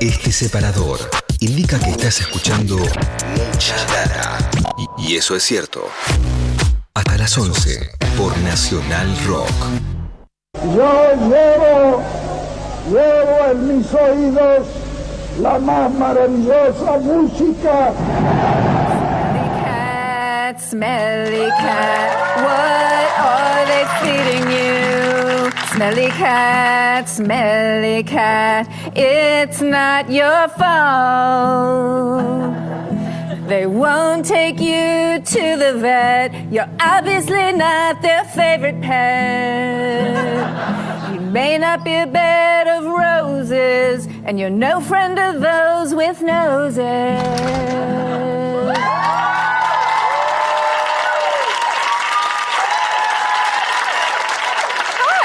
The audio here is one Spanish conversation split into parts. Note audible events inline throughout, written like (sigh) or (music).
Este separador indica que estás escuchando mucha data. Y, y eso es cierto. Hasta las 11 por Nacional Rock. Yo llevo, llevo en mis oídos la más maravillosa música. cat, smelly cat, what are they feeding you? Smelly cat, smelly cat, it's not your fault. They won't take you to the vet. You're obviously not their favorite pet. You may not be a bed of roses, and you're no friend of those with noses.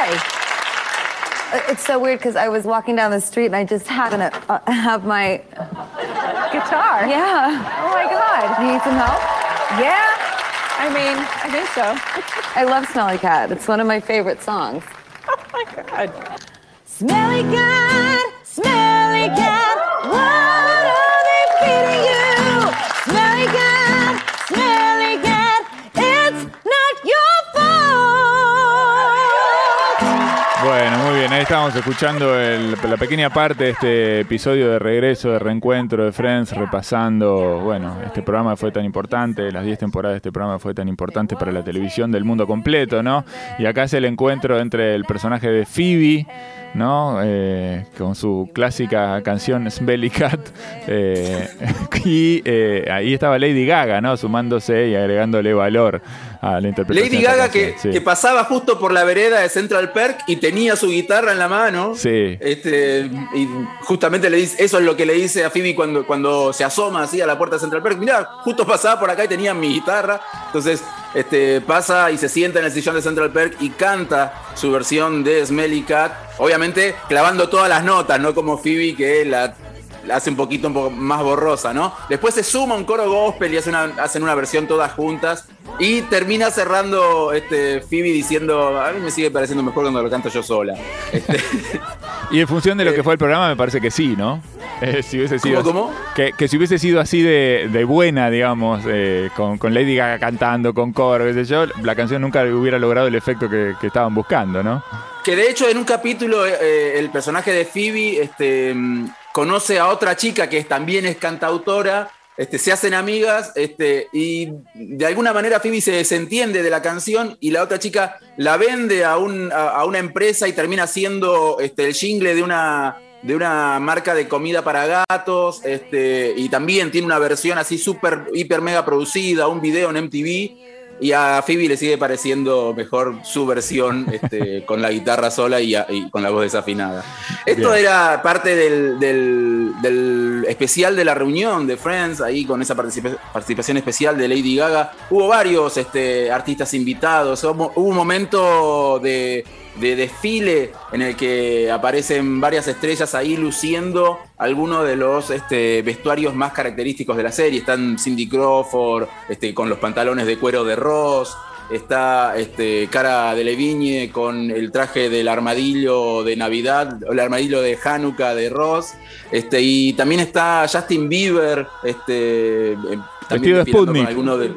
Hi. Uh, It's so weird because I was walking down the street and I just happened to uh, have my guitar. Yeah. Oh my God. You need some help? Yeah. I mean, I think so. I love Smelly Cat. It's one of my favorite songs. (laughs) Oh my God. Smelly cat, smelly cat, estábamos escuchando el- la pequeña parte de este episodio de regreso, de reencuentro de Friends, repasando, bueno, este programa fue tan importante, las 10 temporadas de este programa fue tan importante para la televisión del mundo completo, ¿no? Y acá es el encuentro entre el personaje de Phoebe, ¿no? Eh, con su clásica canción Smelly Cat. eh, (laughs) y eh, ahí estaba Lady Gaga, ¿no? Sumándose y agregándole valor a la interpretación. Lady Gaga que, canción, sí. que pasaba justo por la vereda de Central Perk y tenía su guitarra en la mano. Sí. Este, y justamente le dice, eso es lo que le dice a Phoebe cuando, cuando se asoma así a la puerta de Central Perk. Mirá, justo pasaba por acá y tenía mi guitarra. Entonces, este, pasa y se sienta en el sillón de Central Perk y canta su versión de Smelly Cat. Obviamente clavando todas las notas, no como Phoebe que la, la hace un poquito un poco más borrosa, ¿no? Después se suma un coro gospel y hace una- hacen una versión todas juntas. Y termina cerrando este, Phoebe diciendo, a mí me sigue pareciendo mejor cuando lo canto yo sola. Este, (laughs) Y en función de lo que fue el programa, me parece que sí, ¿no? Eh, si hubiese sido, ¿Cómo, cómo? Que, que si hubiese sido así de, de buena, digamos, eh, con, con Lady Gaga cantando, con coro, qué sé yo, la canción nunca hubiera logrado el efecto que, que estaban buscando, ¿no? Que de hecho en un capítulo eh, el personaje de Phoebe este, mm, conoce a otra chica que también es cantautora, este, se hacen amigas este, y de alguna manera Phoebe se desentiende de la canción y la otra chica la vende a, un- a- una empresa y termina siendo este, el jingle de una, de una marca de comida para gatos y también tiene una versión así súper, hiper mega producida, un video en MTV. Y a Phoebe le sigue pareciendo mejor su versión este, (laughs) con la guitarra sola y, a- y con la voz desafinada. Esto Bien. era parte del, del- del especial de la reunión de Friends, ahí con esa participa- participación especial de Lady Gaga. Hubo varios este, artistas invitados, hubo, hubo un momento de, de desfile en el que aparecen varias estrellas ahí luciendo algunos de los este, vestuarios más característicos de la serie. Están Cindy Crawford este, con los pantalones de cuero de Ross. Está este, Cara de Levigne con el traje del armadillo de Navidad, el armadillo de Hanukkah de Ross. Este, y también está Justin Bieber, este, eh, también de con alguno de-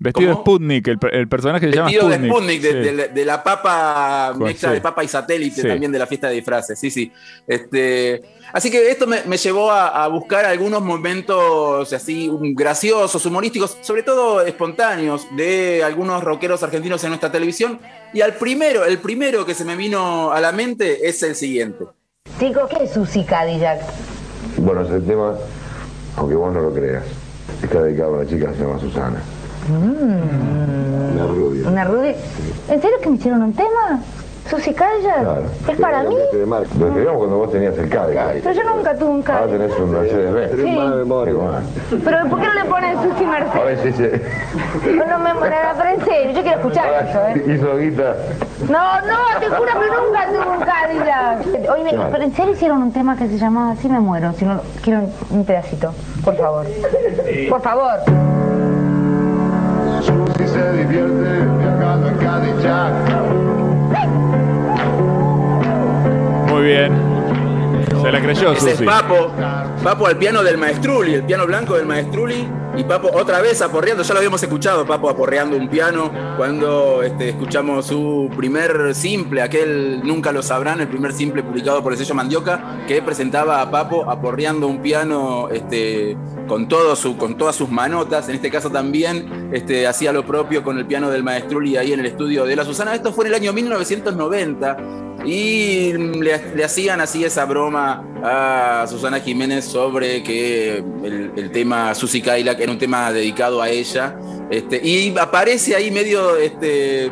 Vestido ¿Cómo? de Sputnik, el, per- el personaje se llama Vestido de Sputnik. Sputnik, de, sí. de la- de la papa, mezcla sí. de papa y satélite Sí. también de la fiesta de disfraces, sí, sí. Este, así que esto me, me llevó a, a buscar algunos momentos así graciosos, humorísticos, sobre todo espontáneos, de algunos rockeros argentinos en nuestra televisión. Y al primero, el primero que se me vino a la mente es el siguiente. Chicos, ¿qué es Susi Cadillac? Bueno, ese tema, aunque vos no lo creas, está dedicado a una chica que se llama Susana. Una rubia. ¿Una rubia? ¿En serio que me hicieron un tema? ¿Susi? Claro. ¿Es para mí? Marca. Lo escribimos cuando vos tenías el Cadillac. Pero yo nunca tuve un Ahora Cadillac. tenés un Mercedes Benz. Sí. Igual. Pero ¿por qué no le ponen Susi A Mercedes? veces se- No, no me morará, pero en serio, yo quiero escuchar eso, ¿eh? hizo guita. No, no, te juro que nunca tuve un Cadillac. Oye, me- pero ¿en serio hicieron un tema que se llamaba Así me muero? Si no, quiero un, un pedacito, por favor. Por favor. Susi se divierte viajando en Cadillac. Muy bien. Se la creyó, Ese es Susi. Papo. Papo al piano del Maestruli, el piano blanco del Maestruli. Y Papo otra vez aporreando, ya lo habíamos escuchado, Papo aporreando un piano cuando este, escuchamos su primer simple, aquel nunca lo sabrán, el primer simple publicado por el sello Mandioca, que presentaba a Papo aporreando un piano este, con, todas sus manotas. En este caso también este, hacía lo propio con el piano del Maestruli ahí en el estudio de la Susana. Esto fue en el año 1990. Y le, le hacían así esa broma a Susana Jiménez sobre que el, el tema Susi Cadillac era un tema dedicado a ella. Este, y aparece ahí medio este,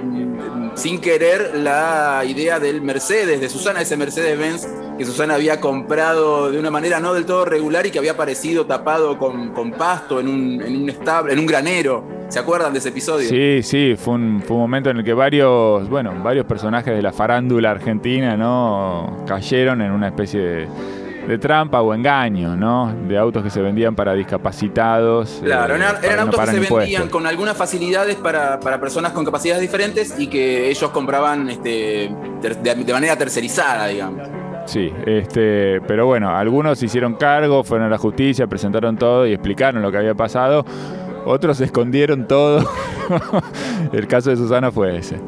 sin querer la idea del Mercedes, de Susana, ese Mercedes-Benz que Susana había comprado de una manera no del todo regular y que había aparecido tapado con, con pasto en un, en un establo, en un granero. ¿Se acuerdan de ese episodio? Sí, sí, fue un, fue un momento en el que varios, bueno, varios personajes de la farándula argentina, ¿no? Cayeron en una especie de, de trampa o engaño, ¿no? De autos que se vendían para discapacitados. Claro, eh, eran, para eran no autos que se impuestos. vendían con algunas facilidades para, para personas con capacidades diferentes y que ellos compraban este, ter- de, de manera tercerizada, digamos. Sí, este, pero bueno, algunos se hicieron cargo, fueron a la justicia, presentaron todo y explicaron lo que había pasado. Otros escondieron todo. (laughs) el caso de Susana fue ese.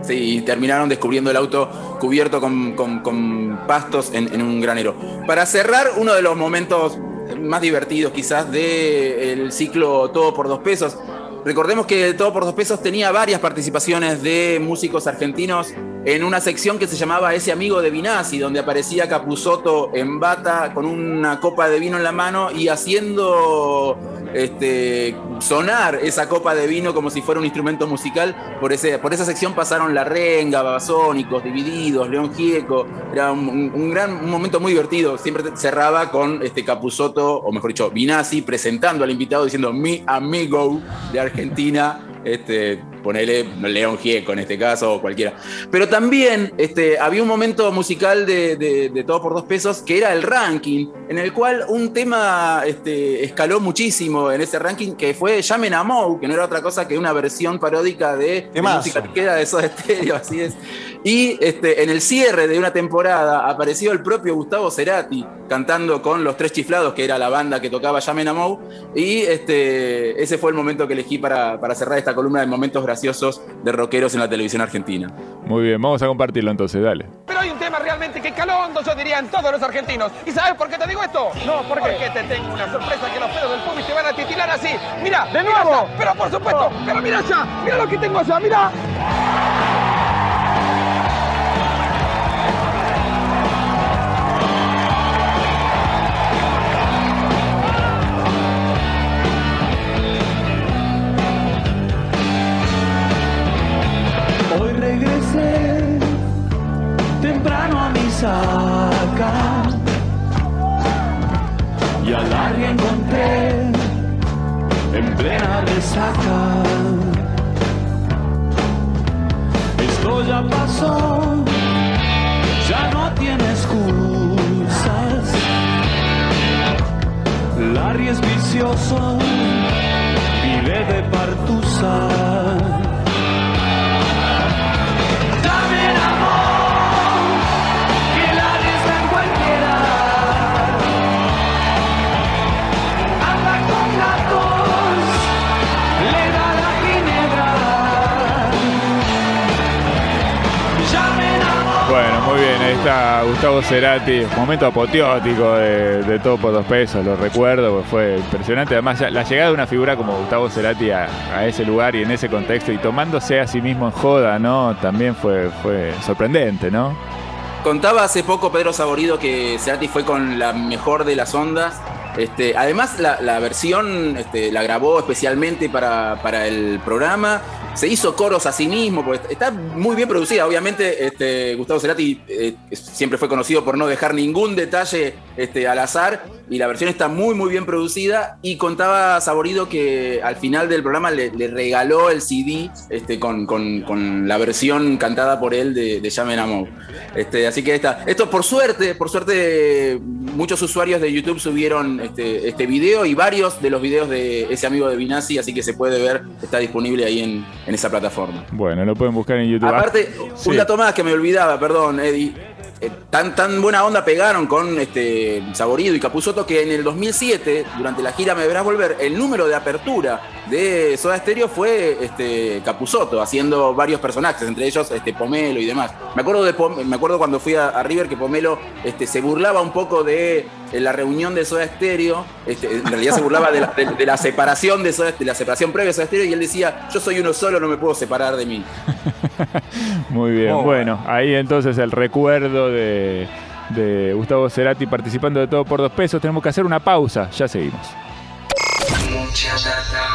Sí, terminaron descubriendo el auto cubierto con, pastos en, un granero. Para cerrar, uno de los momentos más divertidos quizás del ciclo Todo por dos pesos. Recordemos que Todo por dos pesos tenía varias participaciones de músicos argentinos en una sección que se llamaba Ese amigo de Vinazzi, donde aparecía Capusotto en bata con una copa de vino en la mano y haciendo este, sonar esa copa de vino como si fuera un instrumento musical. Por, ese, por esa sección pasaron La Renga, Babasónicos, Divididos, León Gieco. Era un, gran un momento muy divertido. Siempre cerraba con este Capusotto, o mejor dicho, Vinazzi, presentando al invitado diciendo mi amigo de Argentina. Este, ponele León Gieco en este caso, o cualquiera. Pero también este, había un momento musical de, de- de Todo por Dos Pesos que era el ranking, en el cual un tema este, escaló muchísimo en ese ranking, que fue Llamen a Mou, que no era otra cosa que una versión paródica de, de música que queda de Soda Stereo, (laughs) así es. Y este, en el cierre de una temporada apareció el propio Gustavo Cerati cantando con Los Tres Chiflados, que era la banda que tocaba Llamen a Mou, y este, ese fue el momento que elegí para, para cerrar esta columna de momentos graciosos de rockeros en la televisión argentina. Muy bien, vamos a compartirlo entonces, dale. Pero hay un tema realmente que calondo, yo dirían todos los argentinos. ¿Y sabes por qué te digo esto? No, ¿por qué? Porque te tengo una sorpresa que los pelos del pubis te van a titilar así. Mira, de nuevo. pero por supuesto, pero mira allá, mira lo que tengo allá, mira. Y al área encontré en plena resaca. Esto ya pasó, ya no tiene excusas. Larry es vicioso, vive de partusa. Bueno, muy bien, ahí está Gustavo Cerati, momento apoteótico de, de todo por dos pesos, lo recuerdo, porque fue impresionante. Además, la llegada de una figura como Gustavo Cerati a, ese lugar y en ese contexto y tomándose a sí mismo en joda, ¿no? También fue, fue sorprendente, ¿no? Contaba hace poco Pedro Saborido que Cerati fue con la mejor de las ondas. Este, además, la, la versión este, la grabó especialmente para, para el programa. Se hizo coros a sí mismo, porque está muy bien producida. Obviamente, este, Gustavo Cerati eh, siempre fue conocido por no dejar ningún detalle este, al azar. Y la versión está muy, muy bien producida. Y contaba Saborido que al final del programa le, regaló el CD este, con, con- la versión cantada por él de, de Llamen a. Este, así que. Esto por suerte, por suerte, muchos usuarios de YouTube subieron este, este video y varios de los videos de ese amigo de Vinazzi, así que se puede ver, está disponible ahí en, en esa plataforma. Bueno, lo pueden buscar en YouTube. Aparte, Sí. un dato más que me olvidaba, perdón, Eddie. Eh, tan, tan buena onda pegaron con este, Saborido y Capuzoto que en el 2007, durante la gira Me Verás Volver, el número de apertura de Soda Stereo fue este, Capuzoto, haciendo varios personajes, entre ellos este, Pomelo y demás. Me acuerdo, de Pom- me acuerdo cuando fui a, River que Pomelo este, se burlaba un poco de eh, la reunión de Soda Stereo, este, en realidad se burlaba de la, separación de, Soda- la separación previa de Soda Stereo y él decía, yo soy uno solo, no me puedo separar de mí. (laughs) Muy bien, bueno, ahí entonces el recuerdo de, de Gustavo Cerati participando de todo por dos pesos. Tenemos que hacer una pausa, ya seguimos. Mucha data.